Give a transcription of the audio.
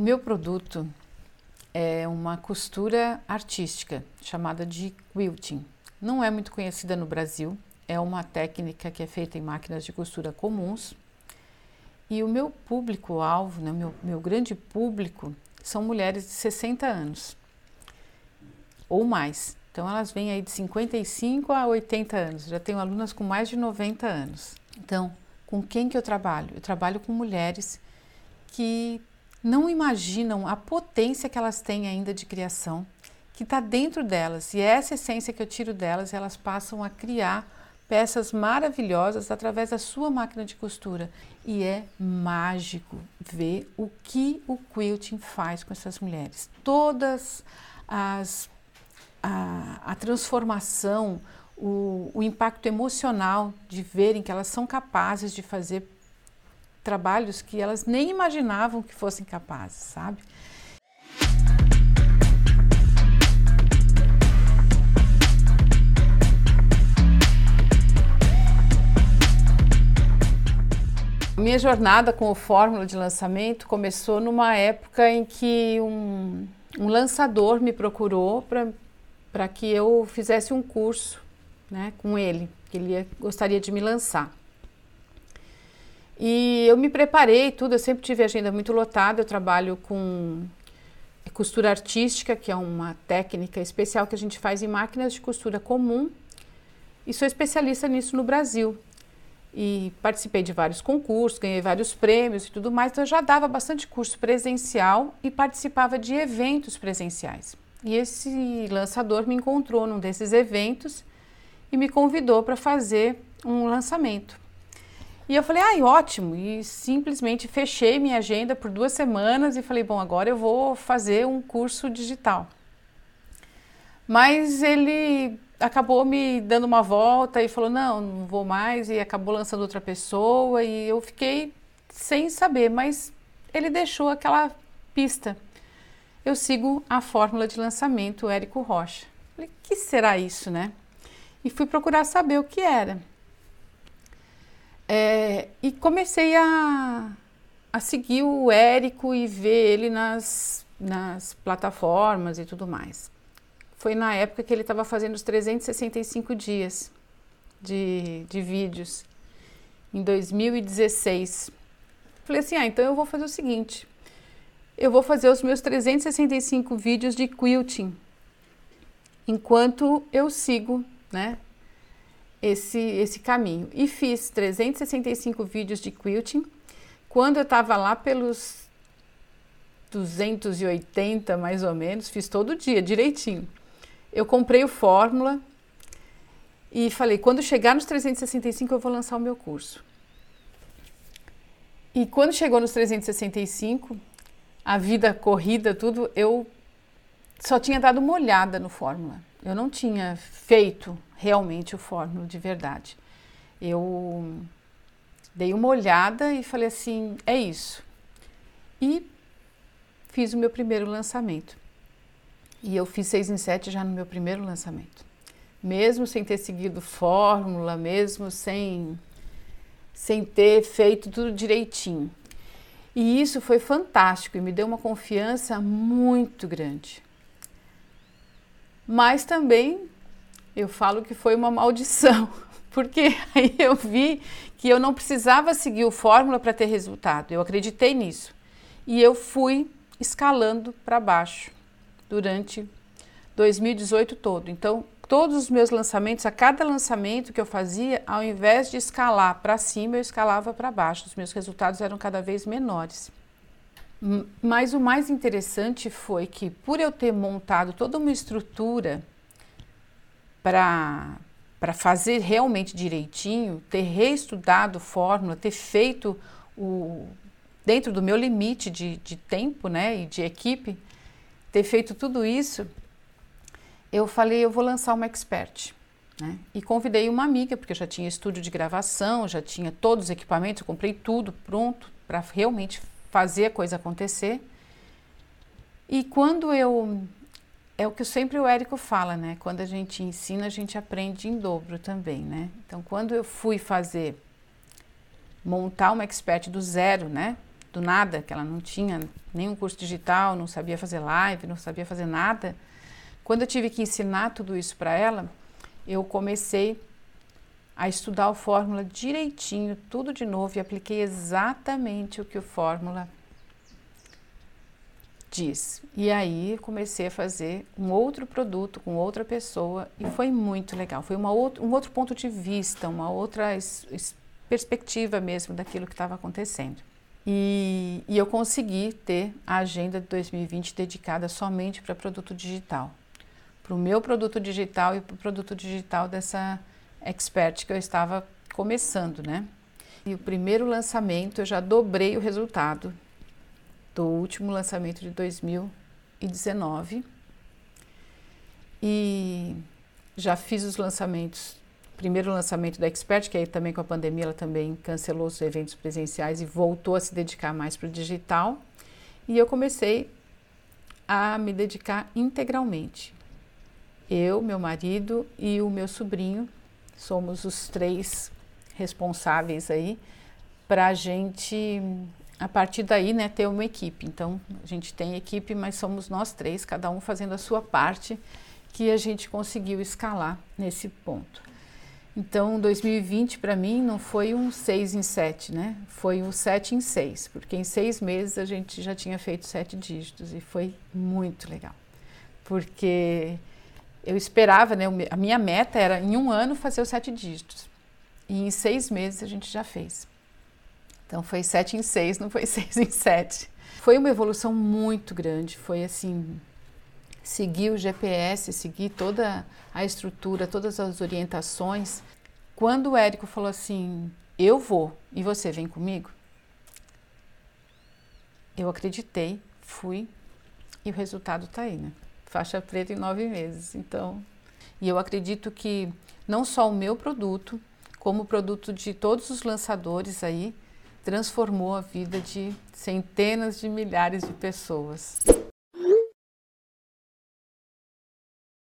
Meu produto é uma costura artística chamada de quilting. Não é muito conhecida no Brasil, é uma técnica que é feita em máquinas de costura comuns. E o meu público-alvo, né, meu, meu grande público, são mulheres de 60 anos ou mais. Então elas vêm aí de 55 a 80 anos. Já tenho alunas com mais de 90 anos. Então, com quem que eu trabalho? Eu trabalho com mulheres que não imaginam a potência que elas têm ainda de criação, que está dentro delas. E é essa essência que eu tiro delas, elas passam a criar peças maravilhosas através da sua máquina de costura. E é mágico ver o que o quilting faz com essas mulheres. Todas as a, a transformação, o, o impacto emocional de verem que elas são capazes de fazer trabalhos que elas nem imaginavam que fossem capazes, sabe? Minha jornada com o Fórmula de lançamento começou numa época em que um, um lançador me procurou para que eu fizesse um curso né, com ele, que ele ia, gostaria de me lançar. E eu me preparei tudo, eu sempre tive agenda muito lotada, eu trabalho com costura artística, que é uma técnica especial que a gente faz em máquinas de costura comum, e sou especialista nisso no Brasil. E participei de vários concursos, ganhei vários prêmios e tudo mais, então eu já dava bastante curso presencial e participava de eventos presenciais. E esse lançador me encontrou num desses eventos e me convidou para fazer um lançamento. E eu falei, ai, ótimo! E simplesmente fechei minha agenda por duas semanas e falei, bom, agora eu vou fazer um curso digital. Mas ele acabou me dando uma volta e falou, não, não vou mais, e acabou lançando outra pessoa, e eu fiquei sem saber, mas ele deixou aquela pista. Eu sigo a fórmula de lançamento Érico Rocha. Falei, que será isso, né? E fui procurar saber o que era. É, e comecei a, a seguir o Érico e ver ele nas, nas plataformas e tudo mais. Foi na época que ele estava fazendo os 365 dias de, de vídeos, em 2016. Falei assim: ah, então eu vou fazer o seguinte: eu vou fazer os meus 365 vídeos de quilting enquanto eu sigo, né, esse, esse caminho. E fiz 365 vídeos de quilting. Quando eu estava lá pelos 280 mais ou menos, fiz todo dia, direitinho. Eu comprei o Fórmula e falei: quando chegar nos 365, eu vou lançar o meu curso. E quando chegou nos 365, a vida corrida, tudo, eu só tinha dado uma olhada no Fórmula. Eu não tinha feito realmente o Fórmula de verdade. Eu dei uma olhada e falei assim: é isso. E fiz o meu primeiro lançamento. E eu fiz seis em sete já no meu primeiro lançamento. Mesmo sem ter seguido fórmula, mesmo sem, sem ter feito tudo direitinho. E isso foi fantástico e me deu uma confiança muito grande. Mas também eu falo que foi uma maldição, porque aí eu vi que eu não precisava seguir o fórmula para ter resultado. Eu acreditei nisso. E eu fui escalando para baixo durante 2018 todo. Então, todos os meus lançamentos, a cada lançamento que eu fazia, ao invés de escalar para cima, eu escalava para baixo. Os meus resultados eram cada vez menores. Mas o mais interessante foi que, por eu ter montado toda uma estrutura para para fazer realmente direitinho, ter reestudado fórmula, ter feito o dentro do meu limite de, de tempo, né, e de equipe, ter feito tudo isso, eu falei, eu vou lançar uma expert. Né? E convidei uma amiga, porque eu já tinha estúdio de gravação, já tinha todos os equipamentos, eu comprei tudo pronto para realmente fazer a coisa acontecer. E quando eu. É o que sempre o Érico fala, né? Quando a gente ensina, a gente aprende em dobro também, né? Então, quando eu fui fazer, montar uma expert do zero, né? do nada, que ela não tinha nenhum curso digital, não sabia fazer live, não sabia fazer nada. Quando eu tive que ensinar tudo isso para ela, eu comecei a estudar o Fórmula direitinho, tudo de novo e apliquei exatamente o que o Fórmula diz. E aí comecei a fazer um outro produto com outra pessoa e foi muito legal. Foi uma outro, um outro ponto de vista, uma outra perspectiva mesmo daquilo que estava acontecendo. E, e eu consegui ter a agenda de 2020 dedicada somente para produto digital. Para o meu produto digital e para o produto digital dessa expert que eu estava começando, né? E o primeiro lançamento eu já dobrei o resultado do último lançamento de 2019 e já fiz os lançamentos. Primeiro lançamento da Expert, que aí também com a pandemia ela também cancelou os eventos presenciais e voltou a se dedicar mais para o digital. E eu comecei a me dedicar integralmente. Eu, meu marido e o meu sobrinho somos os três responsáveis aí para a gente a partir daí, né, ter uma equipe. Então, a gente tem equipe, mas somos nós três, cada um fazendo a sua parte, que a gente conseguiu escalar nesse ponto. Então, 2020 para mim não foi um 6 em 7, né? Foi um 7 em 6, porque em seis meses a gente já tinha feito sete dígitos e foi muito legal. Porque eu esperava, né? A minha meta era em um ano fazer os sete dígitos. E em seis meses a gente já fez. Então foi 7 em 6, não foi 6 em 7. Foi uma evolução muito grande, foi assim, seguir o GPS, seguir toda a estrutura, todas as orientações. Quando o Érico falou assim, eu vou e você vem comigo, eu acreditei, fui e o resultado está aí, né? Faixa preta em nove meses. Então, e eu acredito que não só o meu produto, como o produto de todos os lançadores aí, transformou a vida de centenas de milhares de pessoas.